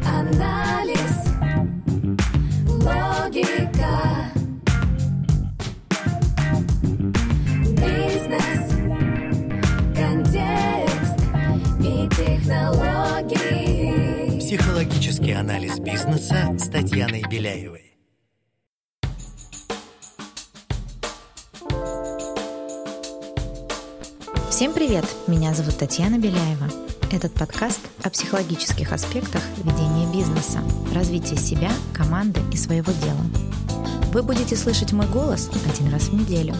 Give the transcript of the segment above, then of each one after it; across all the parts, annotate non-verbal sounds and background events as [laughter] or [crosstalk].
Психоанализ, логика, бизнес, контекст и технологии. Психологический анализ бизнеса с Татьяной Беляевой. Всем привет! Меня зовут Татьяна Беляева. Этот подкаст о психологических аспектах ведения бизнеса, развития себя, команды и своего дела. Вы будете слышать мой голос один раз в неделю.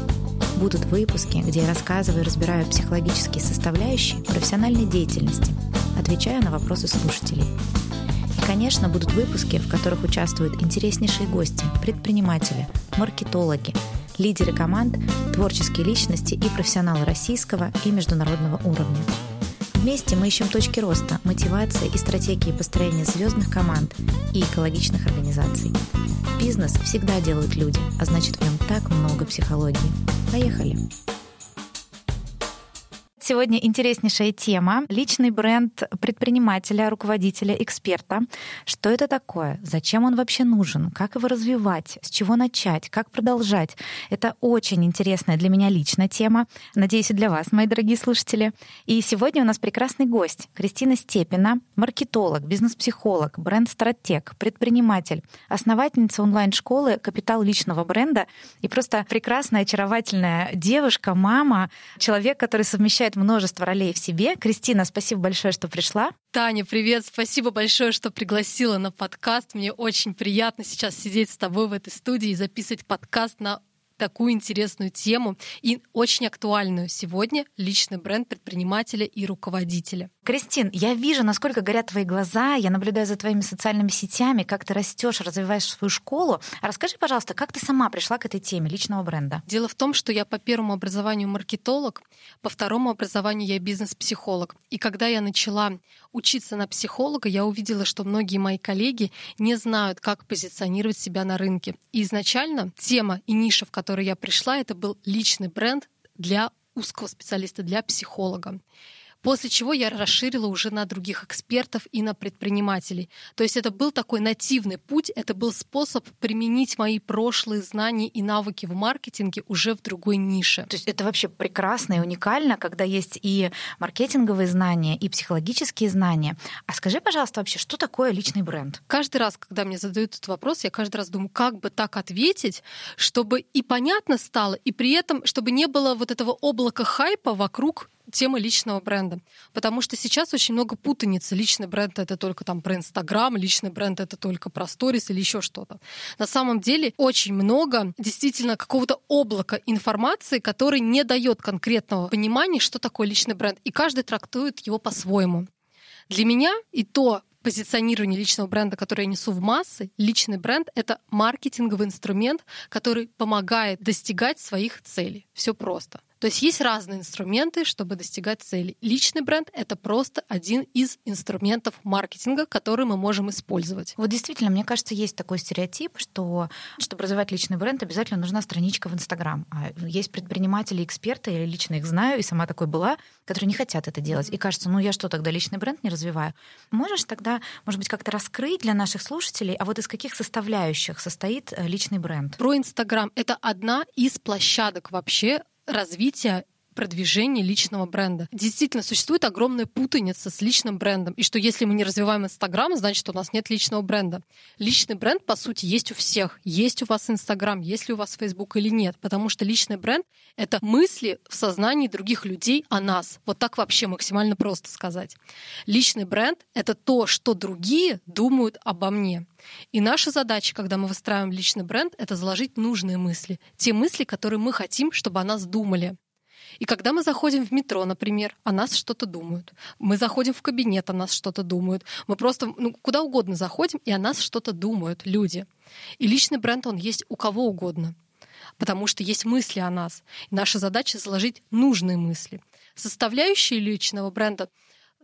Будут выпуски, где я рассказываю и разбираю психологические составляющие профессиональной деятельности, отвечаю на вопросы слушателей. И, конечно, будут выпуски, в которых участвуют интереснейшие гости, предприниматели, маркетологи, лидеры команд, творческие личности и профессионалы российского и международного уровня. Вместе мы ищем точки роста, мотивации и стратегии построения звездных команд и экологичных организаций. Бизнес всегда делают люди, а значит в нем так много психологии. Поехали! Сегодня интереснейшая тема. Личный бренд предпринимателя, руководителя, эксперта. Что это такое? Зачем он вообще нужен? Как его развивать? С чего начать? Как продолжать? Это очень интересная для меня лично тема. Надеюсь, и для вас, мои дорогие слушатели. И сегодня у нас прекрасный гость. Кристина Степина, маркетолог, бизнес-психолог, бренд-стратег, предприниматель, основательница онлайн-школы «Капитал личного бренда» и просто прекрасная, очаровательная девушка, мама, человек, который совмещает множество ролей в себе. Кристина, спасибо большое, что пришла. Таня, привет! Спасибо большое, что пригласила на подкаст. Мне очень приятно сейчас сидеть с тобой в этой студии и записывать подкаст на такую интересную тему и очень актуальную сегодня личный бренд предпринимателя и руководителя. Кристин, я вижу, насколько горят твои глаза, я наблюдаю за твоими социальными сетями, как ты растешь, развиваешь свою школу. А расскажи, пожалуйста, как ты сама пришла к этой теме личного бренда? Дело в том, что я по первому образованию маркетолог, по второму образованию я бизнес-психолог. И когда я начала учиться на психолога, я увидела, что многие мои коллеги не знают, как позиционировать себя на рынке. И изначально тема и ниша, в которой я пришла, это был личный бренд для узкого специалиста, для психолога. После чего я расширила уже на других экспертов и на предпринимателей. То есть это был такой нативный путь, это был способ применить мои прошлые знания и навыки в маркетинге уже в другой нише. То есть это вообще прекрасно и уникально, когда есть и маркетинговые знания, и психологические знания. А скажи, пожалуйста, вообще, что такое личный бренд? Каждый раз, когда мне задают этот вопрос, я каждый раз думаю, как бы так ответить, чтобы и понятно стало, и при этом, чтобы не было вот этого облака хайпа вокруг темы личного бренда. Потому что сейчас очень много путаницы. Личный бренд — это только там про Инстаграм, личный бренд — это только про сторис или еще что-то. На самом деле очень много действительно какого-то облака информации, который не дает конкретного понимания, что такое личный бренд. И каждый трактует его по-своему. Для меня и то позиционирование личного бренда, которое я несу в массы, личный бренд — это маркетинговый инструмент, который помогает достигать своих целей. Все просто. То есть есть разные инструменты, чтобы достигать цели. Личный бренд — это просто один из инструментов маркетинга, который мы можем использовать. Вот действительно, мне кажется, есть такой стереотип, что чтобы развивать личный бренд, обязательно нужна страничка в Инстаграм. А есть предприниматели, эксперты, я лично их знаю, и сама такой была, которые не хотят это делать. И кажется, ну я что, тогда личный бренд не развиваю? Можешь тогда, может быть, как-то раскрыть для наших слушателей, а вот из каких составляющих состоит э, личный бренд? Про Инстаграм — это одна из площадок вообще развития продвижения личного бренда. Действительно, существует огромная путаница с личным брендом. И что если мы не развиваем Инстаграм, значит, у нас нет личного бренда. Личный бренд, по сути, есть у всех. Есть у вас Инстаграм, есть ли у вас Фейсбук или нет. Потому что личный бренд — это мысли в сознании других людей о нас. Вот так вообще максимально просто сказать. Личный бренд — это то, что другие думают обо мне. И наша задача, когда мы выстраиваем личный бренд, это заложить нужные мысли. Те мысли, которые мы хотим, чтобы о нас думали. И когда мы заходим в метро, например, о нас что-то думают. Мы заходим в кабинет, о нас что-то думают. Мы просто ну, куда угодно заходим, и о нас что-то думают люди. И личный бренд, он есть у кого угодно. Потому что есть мысли о нас. И наша задача заложить нужные мысли. Составляющие личного бренда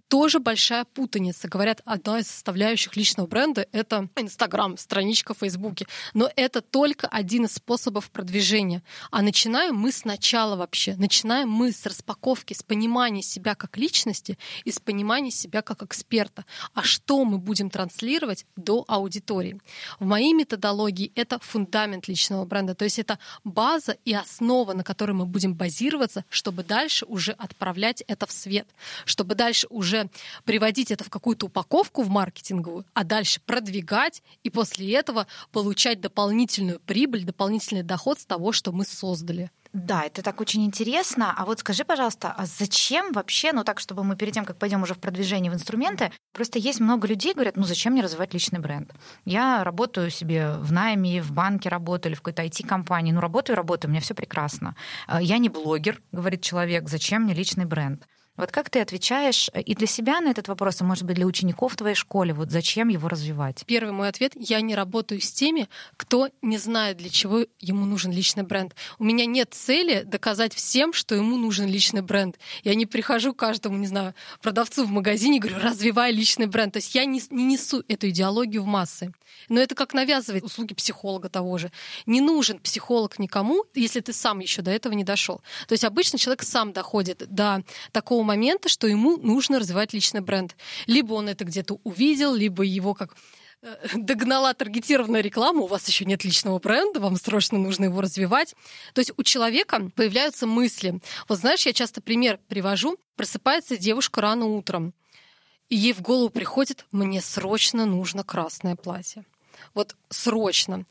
тоже большая путаница. Говорят, одна из составляющих личного бренда — это Инстаграм, страничка в Фейсбуке. Но это только один из способов продвижения. А начинаем мы сначала вообще. Начинаем мы с распаковки, с понимания себя как личности и с понимания себя как эксперта. А что мы будем транслировать до аудитории? В моей методологии это фундамент личного бренда. То есть это база и основа, на которой мы будем базироваться, чтобы дальше уже отправлять это в свет, чтобы дальше уже приводить это в какую-то упаковку в маркетинговую, а дальше продвигать и после этого получать дополнительную прибыль, дополнительный доход с того, что мы создали. Да, это так очень интересно. А вот скажи, пожалуйста, а зачем вообще, ну так, чтобы мы перед тем, как пойдем уже в продвижение в инструменты, просто есть много людей, говорят, ну зачем мне развивать личный бренд? Я работаю себе в найме, в банке работаю или в какой-то IT-компании. Ну работаю, работаю, у меня все прекрасно. А Я не блогер, говорит человек, зачем мне личный бренд? Вот как ты отвечаешь и для себя на этот вопрос, а может быть для учеников в твоей школе, вот зачем его развивать? Первый мой ответ — я не работаю с теми, кто не знает, для чего ему нужен личный бренд. У меня нет цели доказать всем, что ему нужен личный бренд. Я не прихожу к каждому, не знаю, продавцу в магазине и говорю, развивай личный бренд. То есть я не, не несу эту идеологию в массы. Но это как навязывать услуги психолога того же. Не нужен психолог никому, если ты сам еще до этого не дошел. То есть обычно человек сам доходит до такого момента, что ему нужно развивать личный бренд. Либо он это где-то увидел, либо его как э, [laughs] догнала таргетированная реклама, у вас еще нет личного бренда, вам срочно нужно его развивать. То есть у человека появляются мысли. Вот знаешь, я часто пример привожу. Просыпается девушка рано утром, и ей в голову приходит, мне срочно нужно красное платье. Вот срочно.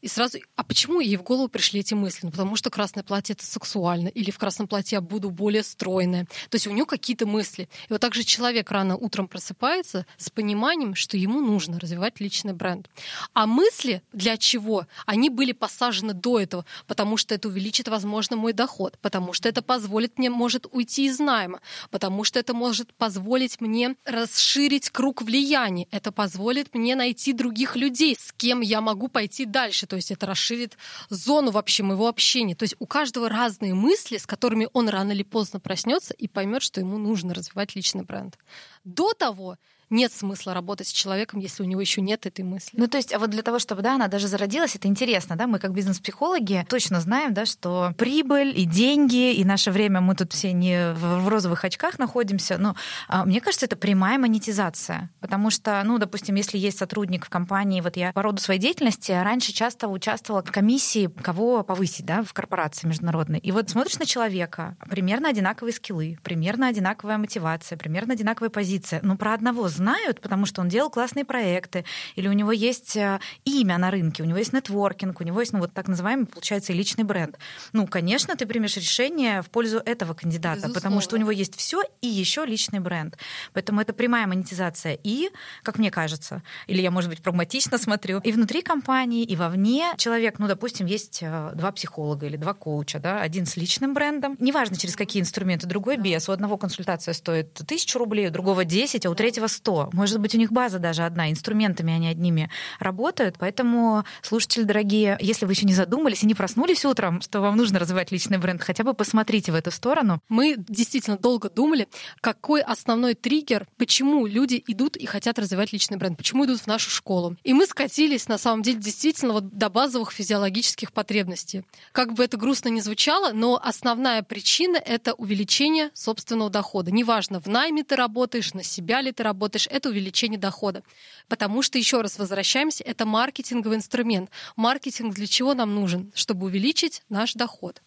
И сразу, а почему ей в голову пришли эти мысли? Ну, потому что красное платье это сексуально, или в красном платье я буду более стройная. То есть у нее какие-то мысли. И вот также человек рано утром просыпается с пониманием, что ему нужно развивать личный бренд. А мысли для чего? Они были посажены до этого, потому что это увеличит, возможно, мой доход, потому что это позволит мне, может, уйти из найма, потому что это может позволить мне расширить круг влияния, это позволит мне найти других людей, с кем я могу пойти дальше. То есть это расширит зону вообще моего общения. То есть у каждого разные мысли, с которыми он рано или поздно проснется и поймет, что ему нужно развивать личный бренд. До того нет смысла работать с человеком, если у него еще нет этой мысли. Ну, то есть, а вот для того, чтобы, да, она даже зародилась, это интересно, да, мы как бизнес-психологи точно знаем, да, что прибыль и деньги, и наше время, мы тут все не в розовых очках находимся, но а, мне кажется, это прямая монетизация, потому что, ну, допустим, если есть сотрудник в компании, вот я по роду своей деятельности раньше часто участвовала в комиссии, кого повысить, да, в корпорации международной, и вот смотришь на человека, примерно одинаковые скиллы, примерно одинаковая мотивация, примерно одинаковая позиция, но про одного знают, потому что он делал классные проекты, или у него есть э, имя на рынке, у него есть нетворкинг, у него есть, ну, вот так называемый, получается, личный бренд. Ну, конечно, ты примешь решение в пользу этого кандидата, Безусловно. потому что у него есть все и еще личный бренд. Поэтому это прямая монетизация. И, как мне кажется, или я, может быть, прагматично смотрю, и внутри компании, и вовне человек, ну, допустим, есть э, два психолога или два коуча, да, один с личным брендом, неважно, через какие инструменты, другой без. У одного консультация стоит тысячу рублей, у другого 10, а у третьего 100. Может быть, у них база даже одна, инструментами они одними работают. Поэтому, слушатели дорогие, если вы еще не задумались и не проснулись утром, что вам нужно развивать личный бренд, хотя бы посмотрите в эту сторону. Мы действительно долго думали, какой основной триггер, почему люди идут и хотят развивать личный бренд, почему идут в нашу школу. И мы скатились, на самом деле, действительно вот до базовых физиологических потребностей. Как бы это грустно ни звучало, но основная причина — это увеличение собственного дохода. Неважно, в найме ты работаешь, на себя ли ты работаешь, это увеличение дохода. Потому что, еще раз возвращаемся, это маркетинговый инструмент. Маркетинг для чего нам нужен? Чтобы увеличить наш доход.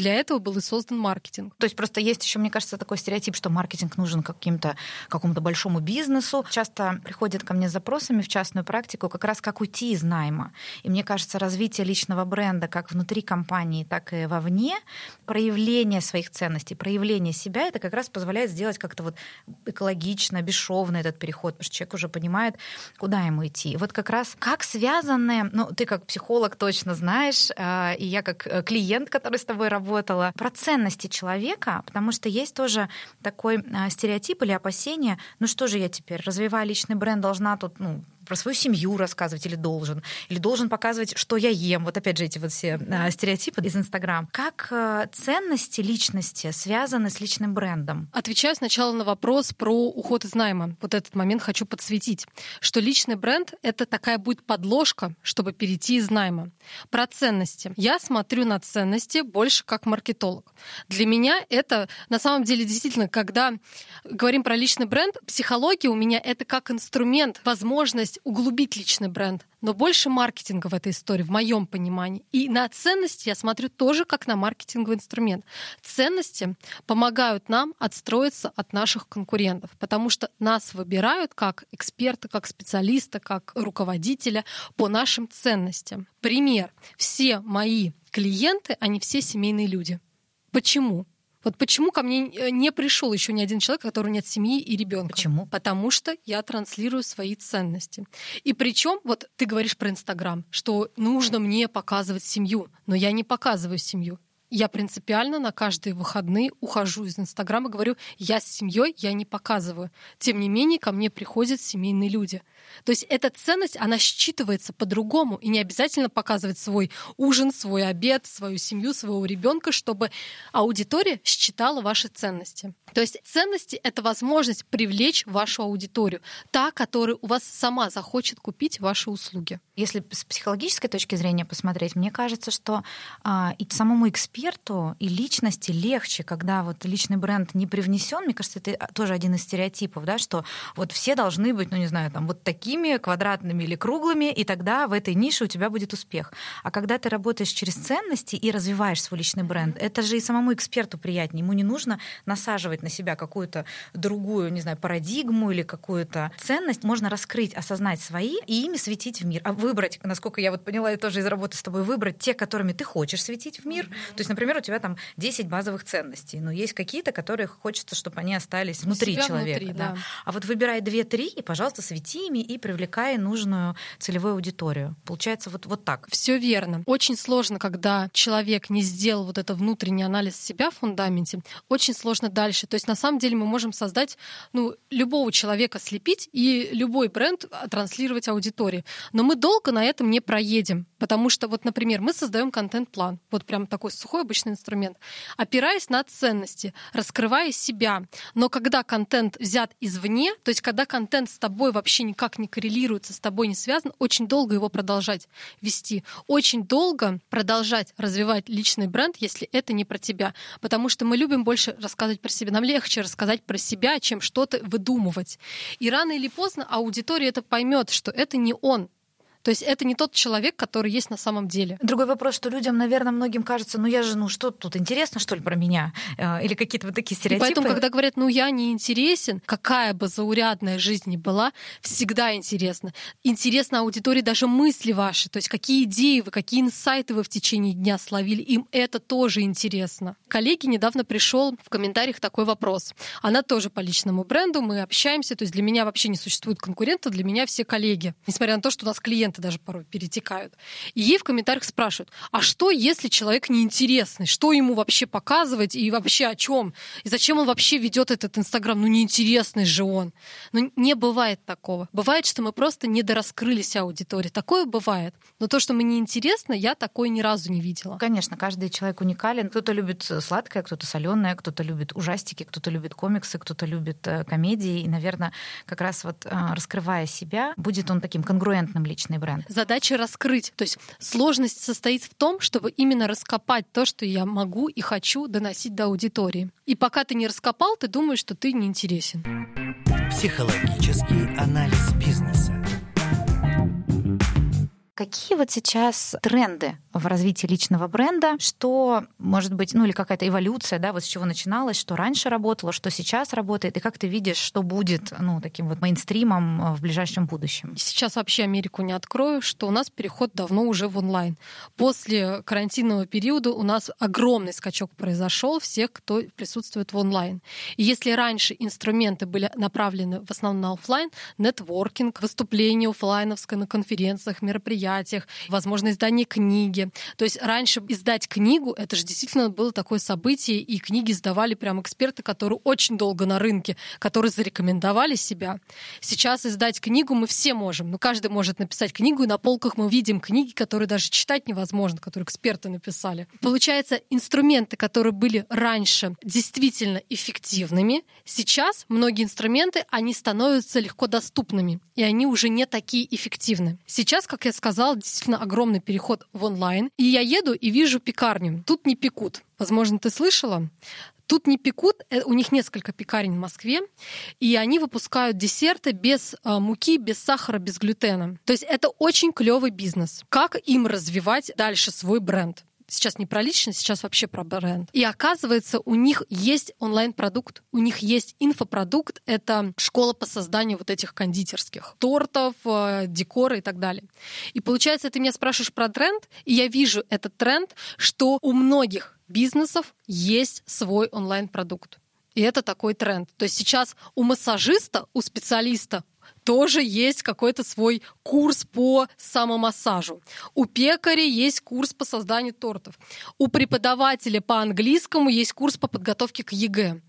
Для этого был и создан маркетинг. То есть просто есть еще, мне кажется, такой стереотип, что маркетинг нужен каким-то какому-то большому бизнесу. Часто приходят ко мне с запросами в частную практику как раз как уйти из найма. И мне кажется, развитие личного бренда как внутри компании, так и вовне, проявление своих ценностей, проявление себя, это как раз позволяет сделать как-то вот экологично, бесшовно этот переход, потому что человек уже понимает, куда ему идти. Вот как раз как связаны, ну, ты как психолог точно знаешь, а, и я как э, клиент, который с тобой работает, работала, про ценности человека, потому что есть тоже такой а, стереотип или опасение, ну что же я теперь, развивая личный бренд, должна тут ну, про свою семью рассказывать или должен, или должен показывать, что я ем. Вот опять же эти вот все а, стереотипы из Инстаграм. Как а, ценности личности связаны с личным брендом? Отвечаю сначала на вопрос про уход из найма. Вот этот момент хочу подсветить, что личный бренд — это такая будет подложка, чтобы перейти из найма. Про ценности. Я смотрю на ценности больше как маркетолог. Для меня это на самом деле действительно, когда говорим про личный бренд, психология у меня это как инструмент, возможность углубить личный бренд, но больше маркетинга в этой истории, в моем понимании. И на ценности я смотрю тоже как на маркетинговый инструмент. Ценности помогают нам отстроиться от наших конкурентов, потому что нас выбирают как эксперта, как специалиста, как руководителя по нашим ценностям. Пример. Все мои клиенты, они все семейные люди. Почему? Вот почему ко мне э, не пришел еще ни один человек, у которого нет семьи и ребенка? Почему? Потому что я транслирую свои ценности. И причем, вот ты говоришь про Инстаграм, что нужно мне показывать семью, но я не показываю семью. Я принципиально на каждые выходные ухожу из Инстаграма и говорю, я с семьей, я не показываю. Тем не менее, ко мне приходят семейные люди. То есть эта ценность, она считывается по-другому, и не обязательно показывать свой ужин, свой обед, свою семью, своего ребенка, чтобы аудитория считала ваши ценности. То есть ценности — это возможность привлечь вашу аудиторию, та, которая у вас сама захочет купить ваши услуги. Если с психологической точки зрения посмотреть, мне кажется, что а, и самому эксперту, и личности легче, когда вот личный бренд не привнесен. Мне кажется, это тоже один из стереотипов, да, что вот все должны быть, ну не знаю, там вот такими квадратными или круглыми, и тогда в этой нише у тебя будет успех. А когда ты работаешь через ценности и развиваешь свой личный бренд, это же и самому эксперту приятнее. Ему не нужно насаживать на себя какую-то другую, не знаю, парадигму или какую-то ценность. Можно раскрыть, осознать свои и ими светить в мир. А выбрать, насколько я вот поняла, и тоже из работы с тобой, выбрать те, которыми ты хочешь светить в мир. То есть, например, у тебя там 10 базовых ценностей, но есть какие-то, которые хочется, чтобы они остались внутри человека. Внутри, да. Да. А вот выбирай 2-3 и, пожалуйста, свети ими и привлекая нужную целевую аудиторию. Получается вот, вот так. Все верно. Очень сложно, когда человек не сделал вот это внутренний анализ себя в фундаменте, очень сложно дальше. То есть на самом деле мы можем создать, ну, любого человека слепить и любой бренд транслировать аудитории. Но мы долго на этом не проедем, потому что вот, например, мы создаем контент-план, вот прям такой сухой обычный инструмент, опираясь на ценности, раскрывая себя. Но когда контент взят извне, то есть когда контент с тобой вообще никак не коррелируется, с тобой не связан, очень долго его продолжать вести. Очень долго продолжать развивать личный бренд, если это не про тебя. Потому что мы любим больше рассказывать про себя. Нам легче рассказать про себя, чем что-то выдумывать. И рано или поздно аудитория это поймет, что это не он, то есть это не тот человек, который есть на самом деле. Другой вопрос, что людям, наверное, многим кажется, ну я же, ну что тут интересно, что ли, про меня? Э, или какие-то вот такие стереотипы. И поэтому, когда говорят, ну я не интересен, какая бы заурядная жизнь ни была, всегда интересно. Интересно аудитории даже мысли ваши, то есть какие идеи вы, какие инсайты вы в течение дня словили, им это тоже интересно. Коллеги недавно пришел в комментариях такой вопрос. Она тоже по личному бренду, мы общаемся, то есть для меня вообще не существует конкурента, для меня все коллеги. Несмотря на то, что у нас клиенты клиенты даже порой перетекают. И ей в комментариях спрашивают, а что, если человек неинтересный? Что ему вообще показывать и вообще о чем? И зачем он вообще ведет этот Инстаграм? Ну, неинтересный же он. Но ну, не бывает такого. Бывает, что мы просто недораскрылись аудитории. Такое бывает. Но то, что мы неинтересны, я такое ни разу не видела. Конечно, каждый человек уникален. Кто-то любит сладкое, кто-то соленое, кто-то любит ужастики, кто-то любит комиксы, кто-то любит э, комедии. И, наверное, как раз вот э, раскрывая себя, будет он таким конгруентным личной бренд. Задача раскрыть. То есть сложность состоит в том, чтобы именно раскопать то, что я могу и хочу доносить до аудитории. И пока ты не раскопал, ты думаешь, что ты неинтересен. Психологический анализ бизнеса. Какие вот сейчас тренды в развитии личного бренда, что, может быть, ну или какая-то эволюция, да, вот с чего начиналось, что раньше работало, что сейчас работает, и как ты видишь, что будет, ну, таким вот мейнстримом в ближайшем будущем? Сейчас вообще Америку не открою, что у нас переход давно уже в онлайн. После карантинного периода у нас огромный скачок произошел всех, кто присутствует в онлайн. И если раньше инструменты были направлены в основном на офлайн, нетворкинг, выступления офлайновское на конференциях, мероприятиях, мероприятиях, возможно, издание книги. То есть раньше издать книгу, это же действительно было такое событие, и книги сдавали прям эксперты, которые очень долго на рынке, которые зарекомендовали себя. Сейчас издать книгу мы все можем. Ну, каждый может написать книгу, и на полках мы видим книги, которые даже читать невозможно, которые эксперты написали. Получается, инструменты, которые были раньше действительно эффективными, сейчас многие инструменты, они становятся легко доступными, и они уже не такие эффективны. Сейчас, как я сказала, действительно огромный переход в онлайн, и я еду и вижу пекарню. Тут не пекут. Возможно, ты слышала? Тут не пекут, э, у них несколько пекарен в Москве, и они выпускают десерты без э, муки, без сахара, без глютена. То есть это очень клевый бизнес. Как им развивать дальше свой бренд? Сейчас не про личность, сейчас вообще про бренд. И оказывается, у них есть онлайн-продукт, у них есть инфопродукт, это школа по созданию вот этих кондитерских тортов, э, декора и так далее. И получается, ты меня спрашиваешь про тренд, и я вижу этот тренд, что у многих бизнесов есть свой онлайн-продукт. И это такой тренд. То есть сейчас у массажиста, у специалиста тоже есть какой-то свой курс по самомассажу. У пекаря есть курс по созданию тортов. У преподавателя по английскому есть курс по подготовке к ЕГЭ.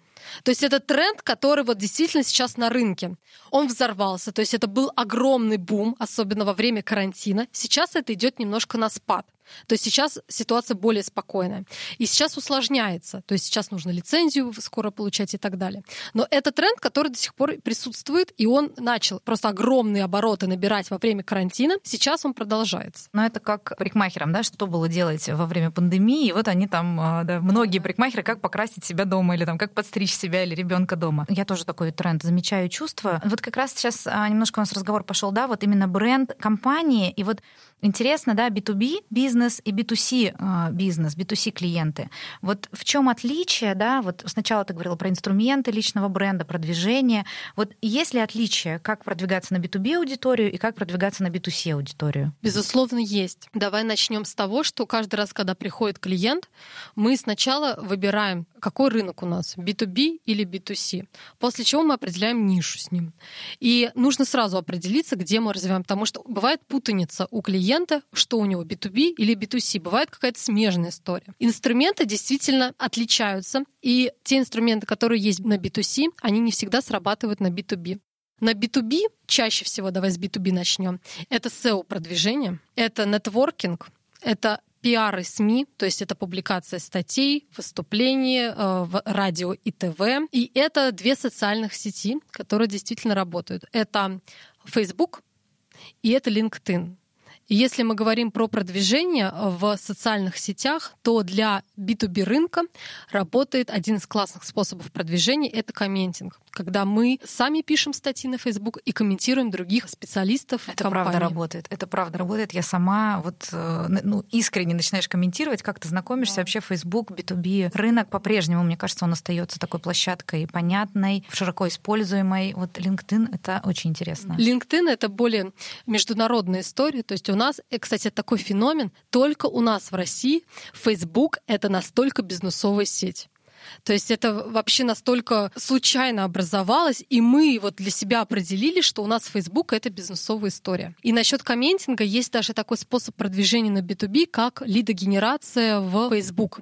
То есть это тренд, который вот действительно сейчас на рынке. Он взорвался, то есть это был огромный бум, особенно во время карантина. Сейчас это идет немножко на спад. То есть сейчас ситуация более спокойная. И сейчас усложняется. То есть сейчас нужно лицензию скоро получать и так далее. Но это тренд, который до сих пор присутствует, и он начал просто огромные обороты набирать во время карантина. Сейчас он продолжается. Но это как парикмахерам, да, что было делать во время пандемии. И вот они там, а, да, многие парикмахеры, как покрасить себя дома или там как подстричь себя или ребенка дома. Я тоже такой тренд замечаю, чувство. Вот как раз сейчас а, немножко у нас разговор пошел, да, вот именно бренд компании и вот Интересно, да, B2B бизнес и B2C а, бизнес, B2C клиенты. Вот в чем отличие, да, вот сначала ты говорила про инструменты личного бренда, продвижение. Вот есть ли отличие, как продвигаться на B2B аудиторию и как продвигаться на B2C аудиторию? Безусловно, есть. Давай начнем с того, что каждый раз, когда приходит клиент, мы сначала выбираем, какой рынок у нас, B2B или B2C, после чего мы определяем нишу с ним. И нужно сразу определиться, где мы развиваем, потому что бывает путаница у клиента, клиента, что у него B2B или B2C. Бывает какая-то смежная история. Инструменты действительно отличаются, и те инструменты, которые есть на B2C, они не всегда срабатывают на B2B. На B2B, чаще всего, давай с B2B начнем, это SEO-продвижение, это нетворкинг, это пиар и СМИ, то есть это публикация статей, выступления э, в радио и ТВ. И это две социальных сети, которые действительно работают. Это Facebook и это LinkedIn. Если мы говорим про продвижение в социальных сетях, то для B2B рынка работает один из классных способов продвижения — это комментинг. Когда мы сами пишем статьи на Facebook и комментируем других специалистов Это компании. правда работает. Это правда работает. Я сама вот э, ну, искренне начинаешь комментировать, как ты знакомишься. Да. Вообще Facebook, B2B рынок по-прежнему, мне кажется, он остается такой площадкой понятной, широко используемой. Вот LinkedIn — это очень интересно. LinkedIn — это более международная история. То есть у нас, э, кстати, такой феномен, только у нас в России Facebook — это настолько бизнесовая сеть. То есть это вообще настолько случайно образовалось, и мы вот для себя определили, что у нас Facebook — это бизнесовая история. И насчет комментинга есть даже такой способ продвижения на B2B, как лидогенерация в Facebook,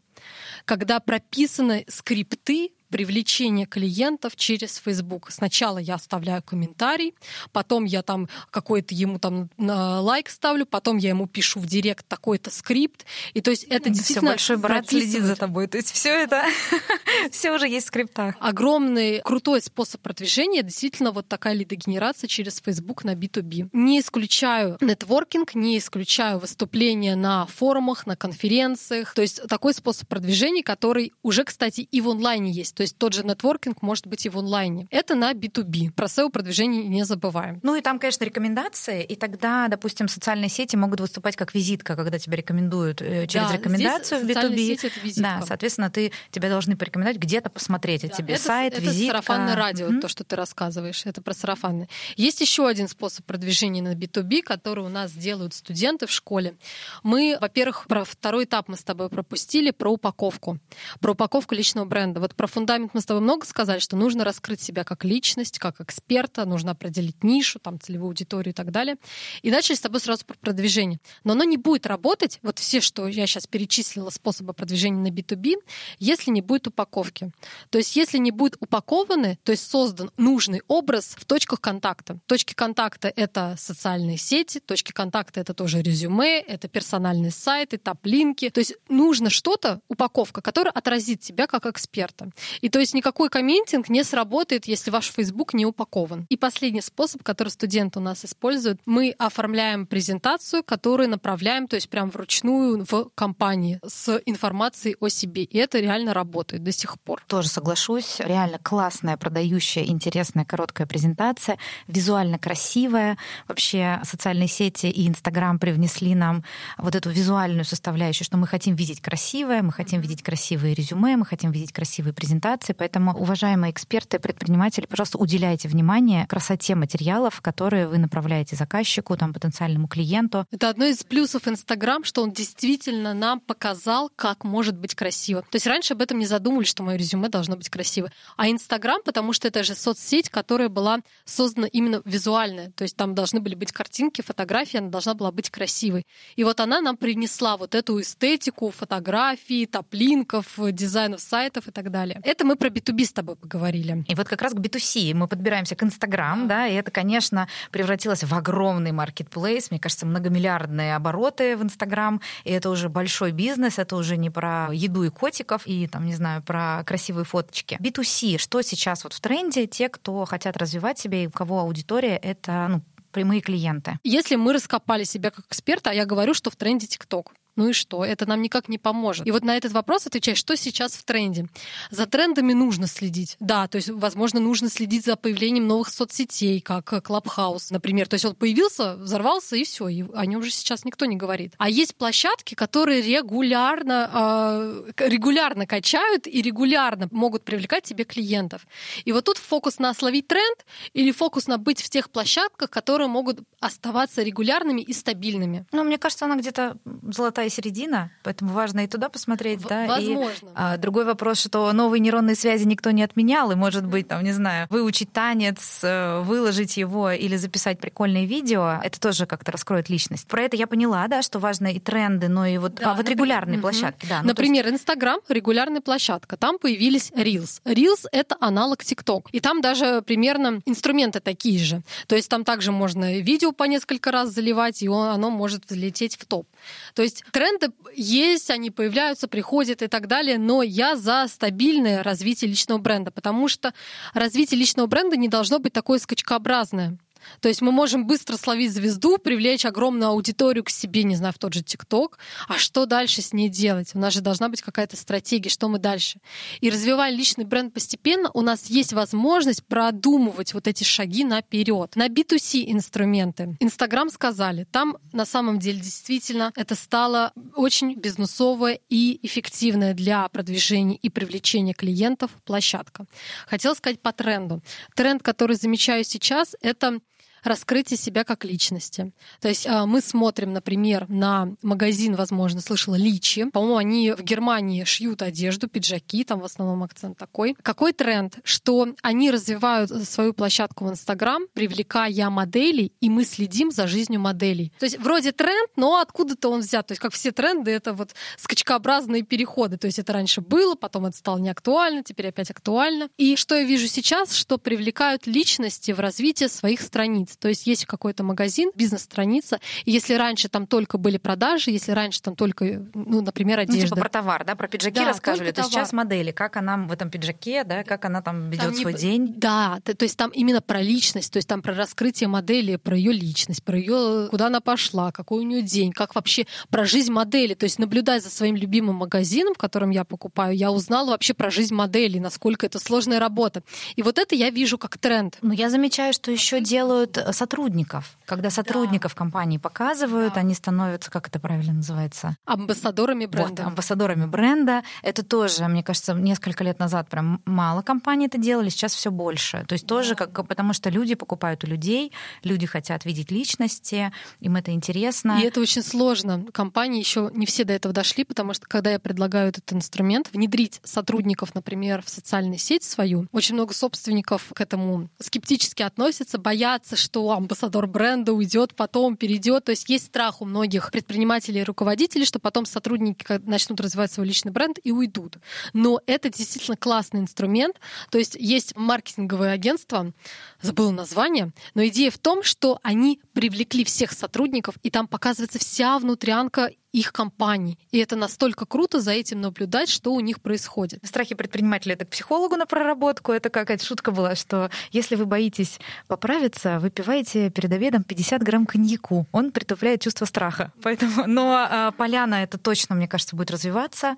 когда прописаны скрипты привлечение клиентов через Facebook. Сначала я оставляю комментарий, потом я там какой-то ему там лайк ставлю, потом я ему пишу в директ такой-то скрипт. И то есть это действительно... большой брат следит за тобой. То есть все это, [laughs] все уже есть в скриптах. Огромный, крутой способ продвижения действительно вот такая лидогенерация через Facebook на B2B. Не исключаю нетворкинг, не исключаю выступления на форумах, на конференциях. То есть такой способ продвижения, который уже, кстати, и в онлайне есть. То есть тот же нетворкинг может быть и в онлайне. Это на B2B. Про SEO-продвижение не забываем. Ну и там, конечно, рекомендации, и тогда, допустим, социальные сети могут выступать как визитка, когда тебя рекомендуют э, через да, рекомендацию в B2B. Сети это визитка. Да, соответственно, ты, тебя должны порекомендовать где-то посмотреть да, тебе это, сайт, это визитка. Это сарафанное радио, mm-hmm. то, что ты рассказываешь. Это про сарафанное. Есть еще один способ продвижения на B2B, который у нас делают студенты в школе. Мы, во-первых, про второй этап мы с тобой пропустили, про упаковку. Про упаковку личного бренда. Вот про фундамент фундамент мы с тобой много сказали, что нужно раскрыть себя как личность, как эксперта, нужно определить нишу, там, целевую аудиторию и так далее. И начали с тобой сразу про продвижение. Но оно не будет работать, вот все, что я сейчас перечислила, способы продвижения на B2B, если не будет упаковки. То есть если не будет упакованы, то есть создан нужный образ в точках контакта. Точки контакта — это социальные сети, точки контакта — это тоже резюме, это персональные сайты, топ-линки. То есть нужно что-то, упаковка, которая отразит тебя как эксперта. И то есть никакой комментинг не сработает, если ваш Facebook не упакован. И последний способ, который студенты у нас используют, мы оформляем презентацию, которую направляем, то есть прям вручную в компании с информацией о себе. И это реально работает до сих пор. Тоже соглашусь. Реально классная, продающая, интересная, короткая презентация, визуально красивая. Вообще социальные сети и Инстаграм привнесли нам вот эту визуальную составляющую, что мы хотим видеть красивое, мы хотим видеть красивые резюме, мы хотим видеть красивые презентации. Поэтому, уважаемые эксперты, предприниматели, пожалуйста, уделяйте внимание красоте материалов, которые вы направляете заказчику, там, потенциальному клиенту. Это одно из плюсов Инстаграм, что он действительно нам показал, как может быть красиво. То есть раньше об этом не задумывались, что мое резюме должно быть красиво. А Инстаграм, потому что это же соцсеть, которая была создана именно визуальная. То есть там должны были быть картинки, фотографии, она должна была быть красивой. И вот она нам принесла вот эту эстетику фотографий, топлинков, дизайнов сайтов и так далее. Это мы про B2B с тобой поговорили. И вот как раз к B2C мы подбираемся к Инстаграм, да, и это, конечно, превратилось в огромный маркетплейс, мне кажется, многомиллиардные обороты в Инстаграм, и это уже большой бизнес, это уже не про еду и котиков, и там, не знаю, про красивые фоточки. B2C, что сейчас вот в тренде, те, кто хотят развивать себя и у кого аудитория, это ну, прямые клиенты. Если мы раскопали себя как эксперта, а я говорю, что в тренде ТикТок, ну и что? Это нам никак не поможет. И вот на этот вопрос отвечай, что сейчас в тренде. За трендами нужно следить. Да, то есть, возможно, нужно следить за появлением новых соцсетей, как Clubhouse, например. То есть он появился, взорвался, и все. И о нем же сейчас никто не говорит. А есть площадки, которые регулярно, э, регулярно качают и регулярно могут привлекать себе клиентов. И вот тут фокус на словить тренд или фокус на быть в тех площадках, которые могут оставаться регулярными и стабильными. Ну, мне кажется, она где-то золотая середина, поэтому важно и туда посмотреть, В- да. возможно. И, а, другой вопрос, что новые нейронные связи никто не отменял, и, может быть, там, не знаю, выучить танец, э, выложить его или записать прикольное видео, это тоже как-то раскроет личность. Про это я поняла, да, что важно и тренды, но и вот, Да, а вот например, регулярные мгм. площадки, да. ну, Например, Инстаграм регулярная площадка. Там появились Reels. Reels — это аналог TikTok. И там даже примерно инструменты такие же. То есть там также можно видео по несколько раз заливать, и он- оно может взлететь в топ. То есть тренды есть, они появляются, приходят и так далее, но я за стабильное развитие личного бренда, потому что развитие личного бренда не должно быть такое скачкообразное. То есть мы можем быстро словить звезду, привлечь огромную аудиторию к себе, не знаю, в тот же ТикТок. А что дальше с ней делать? У нас же должна быть какая-то стратегия, что мы дальше. И развивая личный бренд постепенно, у нас есть возможность продумывать вот эти шаги наперед. На B2C инструменты. Инстаграм сказали, там на самом деле действительно это стало очень бизнесовая и эффективная для продвижения и привлечения клиентов площадка. Хотела сказать по тренду. Тренд, который замечаю сейчас, это раскрытие себя как личности. То есть а, мы смотрим, например, на магазин, возможно, слышала Личи. По-моему, они в Германии шьют одежду, пиджаки, там в основном акцент такой. Какой тренд? Что они развивают свою площадку в Инстаграм, привлекая моделей, и мы следим за жизнью моделей. То есть вроде тренд, но откуда-то он взят. То есть как все тренды, это вот скачкообразные переходы. То есть это раньше было, потом это стало неактуально, теперь опять актуально. И что я вижу сейчас, что привлекают личности в развитие своих страниц. То есть есть какой-то магазин, бизнес-страница, и если раньше там только были продажи, если раньше там только, ну, например, Ну, одежда. типа про товар, да, про пиджаки Да, рассказывали. То есть сейчас модели, как она в этом пиджаке, да, как она там ведет Там не свой п- день. Да, т- то есть там именно про личность, то есть там про раскрытие модели, про ее личность, про ее, куда она пошла, какой у нее день, как вообще про жизнь модели. То есть наблюдая за своим любимым магазином, в котором я покупаю, я узнала вообще про жизнь модели, насколько это сложная работа. И вот это я вижу как тренд. Но я замечаю, что еще делают сотрудников. Когда сотрудников компании показывают, Да. они становятся, как это правильно называется? Амбассадорами Вот, бренда. амбассадорами бренда. Это тоже, мне кажется, несколько лет назад прям мало компаний это делали, сейчас все больше. То есть тоже как, потому что люди покупают у людей, люди хотят видеть личности, им это интересно. И это очень сложно. Компании еще не все до этого дошли, потому что когда я предлагаю этот инструмент, внедрить сотрудников, например, в социальную сеть свою, очень много собственников к этому скептически относятся, боятся, что амбассадор бренда уйдет, потом перейдет. То есть есть страх у многих предпринимателей и руководителей, что потом сотрудники начнут развивать свой личный бренд и уйдут. Но это действительно классный инструмент. То есть есть маркетинговые агентства, забыла название, но идея в том, что они привлекли всех сотрудников, и там показывается вся внутрянка их компаний. И это настолько круто за этим наблюдать, что у них происходит. В страхе предпринимателя это к психологу на проработку. Это какая-то шутка была, что если вы боитесь поправиться, выпивайте перед обедом 50 грамм коньяку. Он притупляет чувство страха. Поэтому, но а, поляна это точно, мне кажется, будет развиваться.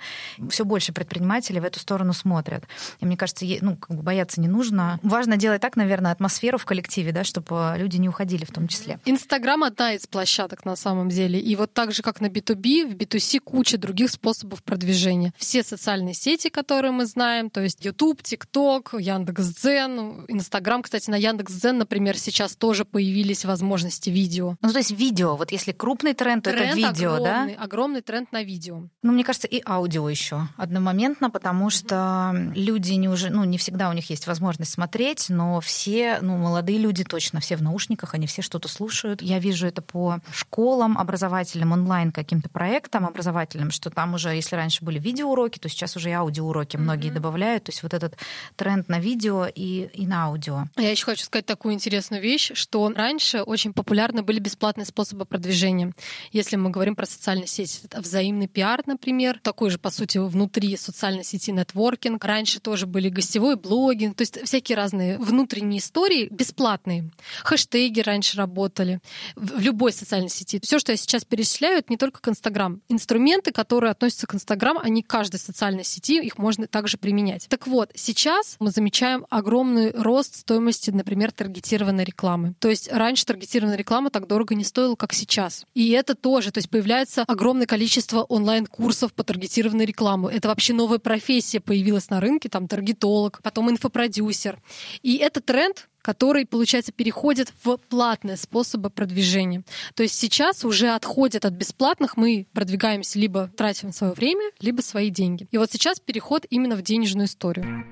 Все больше предпринимателей в эту сторону смотрят. И мне кажется, ну, как бы бояться не нужно. Важно делать так, наверное, атмосферу в коллективе, да, чтобы люди не уходили в том числе. Инстаграм одна из площадок на самом деле. И вот так же, как на B2B, в B2C куча других способов продвижения. Все социальные сети, которые мы знаем, то есть YouTube, TikTok, Яндекс.Дзен, Инстаграм. Кстати, на Яндекс.Дзен, например, сейчас тоже появились возможности видео. Ну, то есть видео, вот если крупный тренд, то Тренд это видео, да? огромный, огромный тренд на видео. Ну, мне кажется, и аудио еще одномоментно, потому что люди не уже, ну, не всегда у них есть возможность смотреть, но все, ну, молодые люди точно, все в наушниках, они все что-то слушают. Я вижу это по школам образовательным, онлайн каким-то проектам образовательным, что там уже, если раньше были видеоуроки, то сейчас уже и аудиоуроки многие добавляют. То есть вот этот тренд на видео и, и на аудио. Я еще хочу сказать такую интересную вещь, что раньше очень популярны были бесплатные способы продвижения. Если мы говорим про социальные сети, это взаимный пиар, например, такой же, по сути, внутри социальной сети нетворкинг. Раньше тоже были гостевой блогинг, то есть всякие разные внутренние истории бесплатные. Хэштеги раньше работали в любой социальной сети. Все, что я сейчас перечисляю, это не только к Инстаграм. Инструменты, которые относятся к Инстаграм, они каждой социальной сети, их можно также применять. Так вот, сейчас мы замечаем огромный рост стоимости, например, таргетированной рекламы. То есть раньше таргетированная реклама так дорого не стоила, как сейчас. И это тоже, то есть появляется огромное количество онлайн-курсов по таргетированной рекламе. Это вообще новая профессия появилась на рынке, там таргетолог, потом инфопродюсер. И это тренд, который, получается, переходит в платные способы продвижения. То есть сейчас уже отходят от бесплатных, мы продвигаемся либо тратим свое время, либо свои деньги. И вот сейчас переход именно в денежную историю.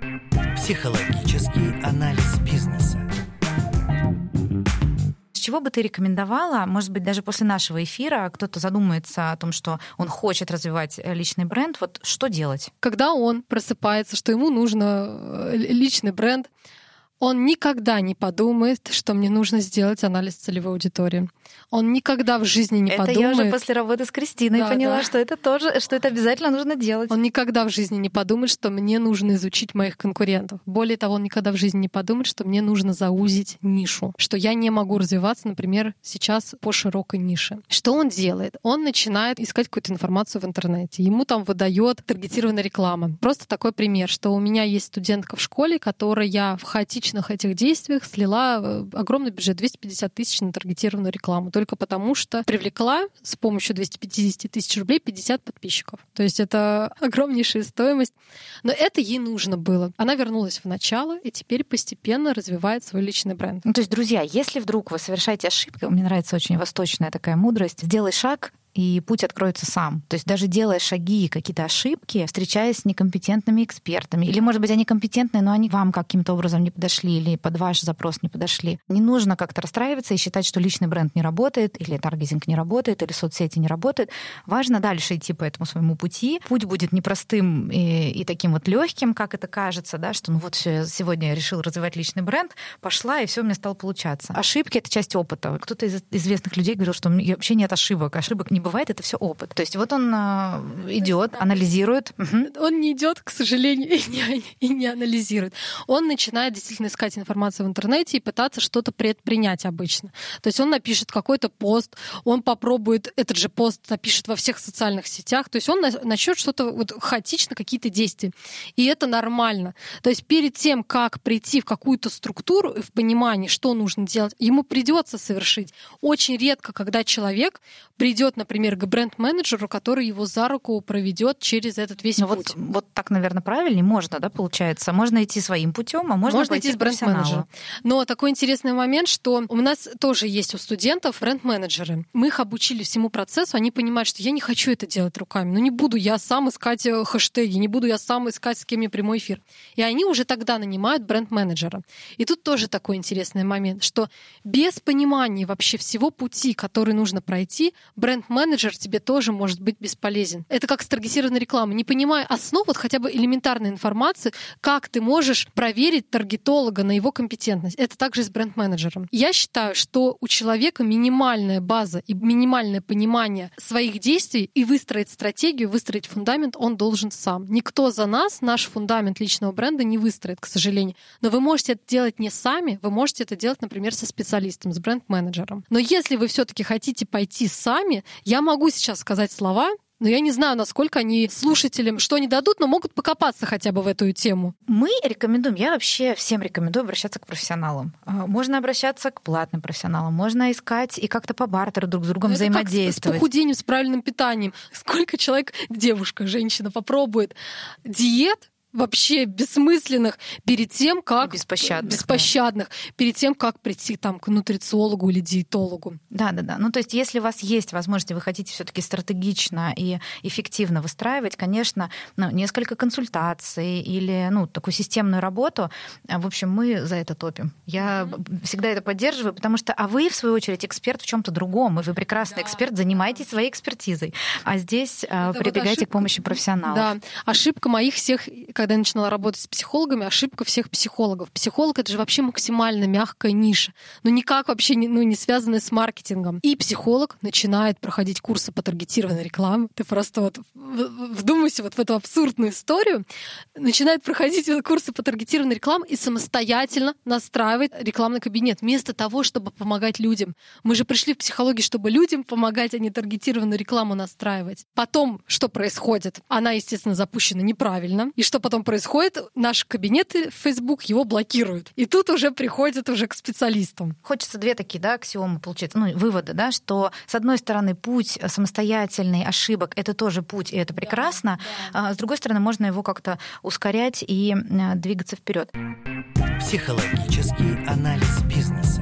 Психологический анализ бизнеса. С чего бы ты рекомендовала, может быть, даже после нашего эфира кто-то задумается о том, что он хочет развивать э, личный бренд, вот что делать? Когда он просыпается, что ему нужно э, личный бренд, он никогда не подумает, что мне нужно сделать анализ целевой аудитории. Он никогда в жизни не это подумает. я уже после работы с Кристиной Да, поняла, да. что это тоже, что это обязательно нужно делать. Он никогда в жизни не подумает, что мне нужно изучить моих конкурентов. Более того, он никогда в жизни не подумает, что мне нужно заузить нишу, что я не могу развиваться, например, сейчас по широкой нише. Что он делает? Он начинает искать какую-то информацию в интернете. Ему там выдает таргетированная реклама. Просто такой пример, что у меня есть студентка в школе, которая я в хаотичных этих действиях слила э, огромный бюджет 250 тысяч на таргетированную рекламу только потому, что привлекла с помощью 250 тысяч рублей 50 подписчиков. То есть это огромнейшая стоимость. Но это ей нужно было. Она вернулась в начало и теперь постепенно развивает свой личный бренд. Ну, то есть, друзья, если вдруг вы совершаете ошибки, мне нравится очень восточная такая мудрость, сделай шаг, и путь откроется сам. То есть даже делая шаги, какие-то ошибки, встречаясь с некомпетентными экспертами, или, может быть, они компетентные, но они вам каким-то образом не подошли, или под ваш запрос не подошли. Не нужно как-то расстраиваться и считать, что личный бренд не работает, или таргетинг не работает, или соцсети не работают. Важно дальше идти по этому своему пути. Путь будет непростым и, и таким вот легким, как это кажется, да, что ну вот все, сегодня я решил развивать личный бренд, пошла, и все у меня стало получаться. Ошибки — это часть опыта. Кто-то из известных людей говорил, что вообще нет ошибок, ошибок не не бывает, это все опыт. То есть вот он э, идет, анализирует. Мгм. Он не идет, к сожалению, [laughs] и не, и не анализирует. Он начинает действительно искать информацию в интернете и пытаться что-то предпринять обычно. То есть он напишет какой-то пост, он попробует этот же пост напишет во всех социальных сетях. То есть он на- начнет что-то вот хаотично, какие-то действия. И это нормально. То есть перед тем, как прийти в какую-то структуру и в понимание, что нужно делать, ему придется совершить. Очень редко, когда человек придет, например, к бренд-менеджеру, который его за руку проведет через этот весь Ну путь. вот, вот так, наверное, правильнее можно, да, получается. Можно идти своим путем, а можно, Можно идти с бренд-менеджером. Но такой интересный момент, что у нас тоже есть у студентов бренд-менеджеры. Мы их обучили всему процессу, они понимают, что я не хочу это делать руками. Ну не буду я сам искать э, хэштеги, не буду я сам искать, с кем мне прямой эфир. И они уже тогда нанимают бренд-менеджера. И тут тоже такой интересный момент, что без понимания вообще всего пути, который нужно пройти, бренд-менеджер тебе тоже может быть бесполезен. Это как с таргетированной рекламой. Не понимая основ, вот хотя бы элементарной информации, как ты можешь проверить таргетолога на его компетентность. Это также с бренд-менеджером. Я считаю, что у человека минимальная база и минимальное понимание своих действий и выстроить стратегию, выстроить фундамент он должен сам. Никто за нас наш фундамент личного бренда не выстроит, к сожалению. Но вы можете это делать не сами, вы можете это делать, например, со специалистом, с бренд-менеджером. Но если вы все-таки хотите пойти сами, я могу сейчас сказать слова, но я не знаю, насколько они слушателям что они дадут, но могут покопаться хотя бы в эту тему. Мы рекомендуем, я вообще всем рекомендую обращаться к профессионалам. А, Можно обращаться к платным профессионалам, можно искать и как-то по бартеру друг с другом Ну, Это как с- взаимодействовать. похудением, с правильным питанием. Сколько человек, девушка, женщина, попробует диет вообще бессмысленных перед тем, как... И беспощадных, Беспощадных. Перед тем, как прийти там, к нутрициологу или диетологу. Да, да, да. Ну, то есть, если у вас есть возможность, вы хотите все-таки стратегично и эффективно выстраивать, конечно, ну, несколько консультаций или ну, такую системную работу, а, в общем, мы за это топим. Я всегда это поддерживаю, потому что, а вы, в свою очередь, эксперт в чем-то другом, и вы прекрасный эксперт, занимаетесь своей экспертизой. А здесь а, Это вот прибегайте ошибка. к помощи профессионалов. Да, ошибка моих всех, когда я начинала работать с психологами, ошибка всех психологов. Психолог — это же вообще максимально мягкая ниша, но никак вообще не, ну, не связанная с маркетингом. И психолог начинает проходить курсы по таргетированной рекламе. Ты просто вот вдумайся вот в эту абсурдную историю. Начинает проходить курсы по таргетированной рекламе и самостоятельно настраивает рекламный кабинет вместо того, чтобы помогать людям. Мы же пришли в психологию, чтобы людям помогать, а не таргетированную рекламу настраивать. Потом, что происходит? Она, естественно, запущена неправильно. И что потом происходит? Наши кабинеты в Facebook его блокируют. И тут уже приходят уже к специалистам. Хочется две такие, да, аксиомы получить, ну, выводы, да, что с одной стороны путь самостоятельный ошибок это тоже путь, и это прекрасно. А с другой стороны, можно его как-то ускорять и э, двигаться вперед. Психологический анализ бизнеса.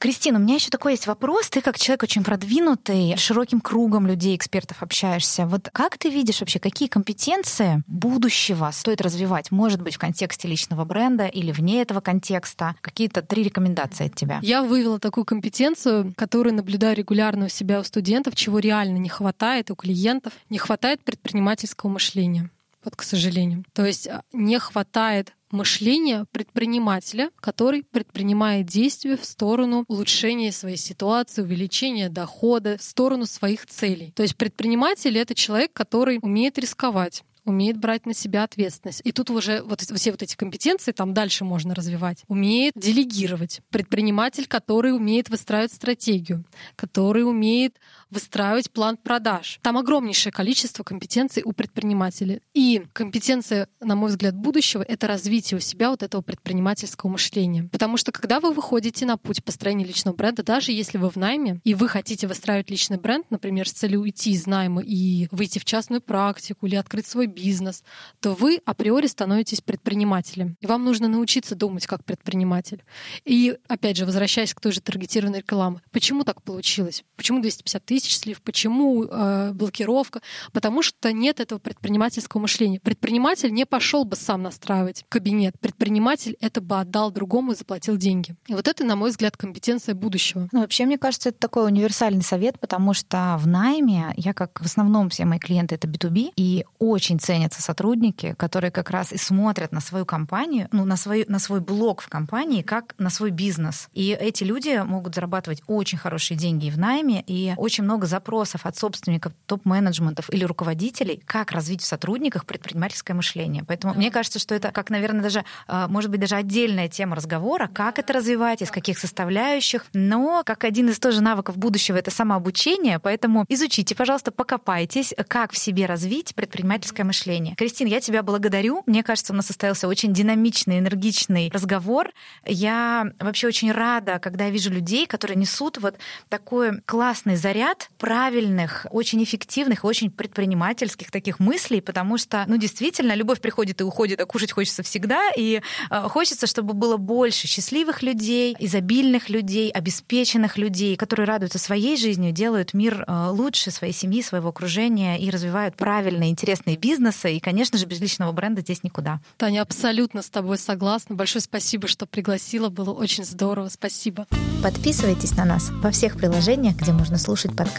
Кристина, у меня еще такой есть вопрос. Ты как человек очень продвинутый, широким кругом людей, экспертов общаешься. Вот как ты видишь вообще, какие компетенции будущего стоит развивать? Может быть, в контексте личного бренда или вне этого контекста? Какие-то три рекомендации от тебя. Я вывела такую компетенцию, которую наблюдаю регулярно у себя у студентов, чего реально не хватает у клиентов. Не хватает предпринимательского мышления. Вот, к сожалению. То есть а, не хватает мышления предпринимателя, который предпринимает действия в сторону улучшения своей ситуации, увеличения дохода, в сторону своих целей. То есть предприниматель — это человек, который умеет рисковать, умеет брать на себя ответственность. И тут уже вот все вот эти компетенции там дальше можно развивать. Умеет делегировать. Предприниматель, который умеет выстраивать стратегию, который умеет выстраивать план продаж. Там огромнейшее количество компетенций у предпринимателя. И компетенция, на мой взгляд, будущего — это развитие у себя вот этого предпринимательского мышления. Потому что когда вы выходите на путь построения личного бренда, даже если вы в найме, и вы хотите выстраивать личный бренд, например, с целью уйти из найма и выйти в частную практику или открыть свой бизнес, то вы априори становитесь предпринимателем. И вам нужно научиться думать как предприниматель. И, опять же, возвращаясь к той же таргетированной рекламе, почему так получилось? Почему 250 тысяч слив? Почему э, блокировка? Потому что нет этого предпринимательского мышления. Предприниматель не пошел бы сам настраивать кабинет. Предприниматель это бы отдал другому и заплатил деньги. И вот это, на мой взгляд, компетенция будущего. Ну, вообще, мне кажется, это такой универсальный совет, потому что в найме я, как в основном все мои клиенты, это B2B, и очень ценятся сотрудники, которые как раз и смотрят на свою компанию, ну, на, свой, на свой блог в компании, как на свой бизнес. И эти люди могут зарабатывать очень хорошие деньги в найме, и очень много запросов от собственников, топ-менеджментов или руководителей, как развить в сотрудниках предпринимательское мышление. Поэтому мне кажется, что это как, наверное, даже, а, может быть, даже отдельная тема разговора, как это развивать, из каких составляющих. Но как один из тоже навыков будущего это самообучение, поэтому изучите, пожалуйста, покопайтесь, как в себе развить предпринимательское мышление. Кристин, я тебя благодарю. Мне кажется, у нас состоялся очень динамичный, энергичный разговор. Я вообще очень рада, когда я вижу людей, которые несут вот такой классный заряд правильных, очень эффективных, очень предпринимательских таких мыслей, потому что, ну, действительно, любовь приходит и уходит, а кушать хочется всегда, и э, хочется, чтобы было больше счастливых людей, изобильных людей, обеспеченных людей, которые радуются своей жизнью, делают мир э, лучше своей семьи, своего окружения и развивают правильные, интересные бизнесы. И, конечно же, без личного бренда здесь никуда. Таня, абсолютно с тобой согласна. Большое спасибо, что пригласила. Было очень здорово. Спасибо. Подписывайтесь на нас во всех приложениях, где можно слушать подкасты.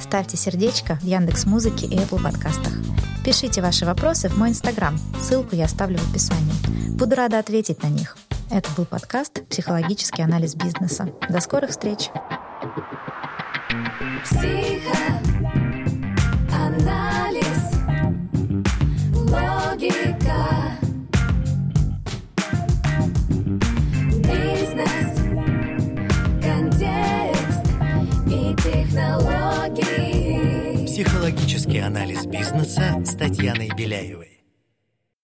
Ставьте сердечко в Яндекс Музыке и Apple подкастах. Пишите ваши вопросы в мой инстаграм. Ссылку я оставлю в описании. Буду рада ответить на них. Это был подкаст «Психологический анализ бизнеса». До скорых встреч! Психоанализ, Психологический анализ бизнеса с Татьяной Беляевой.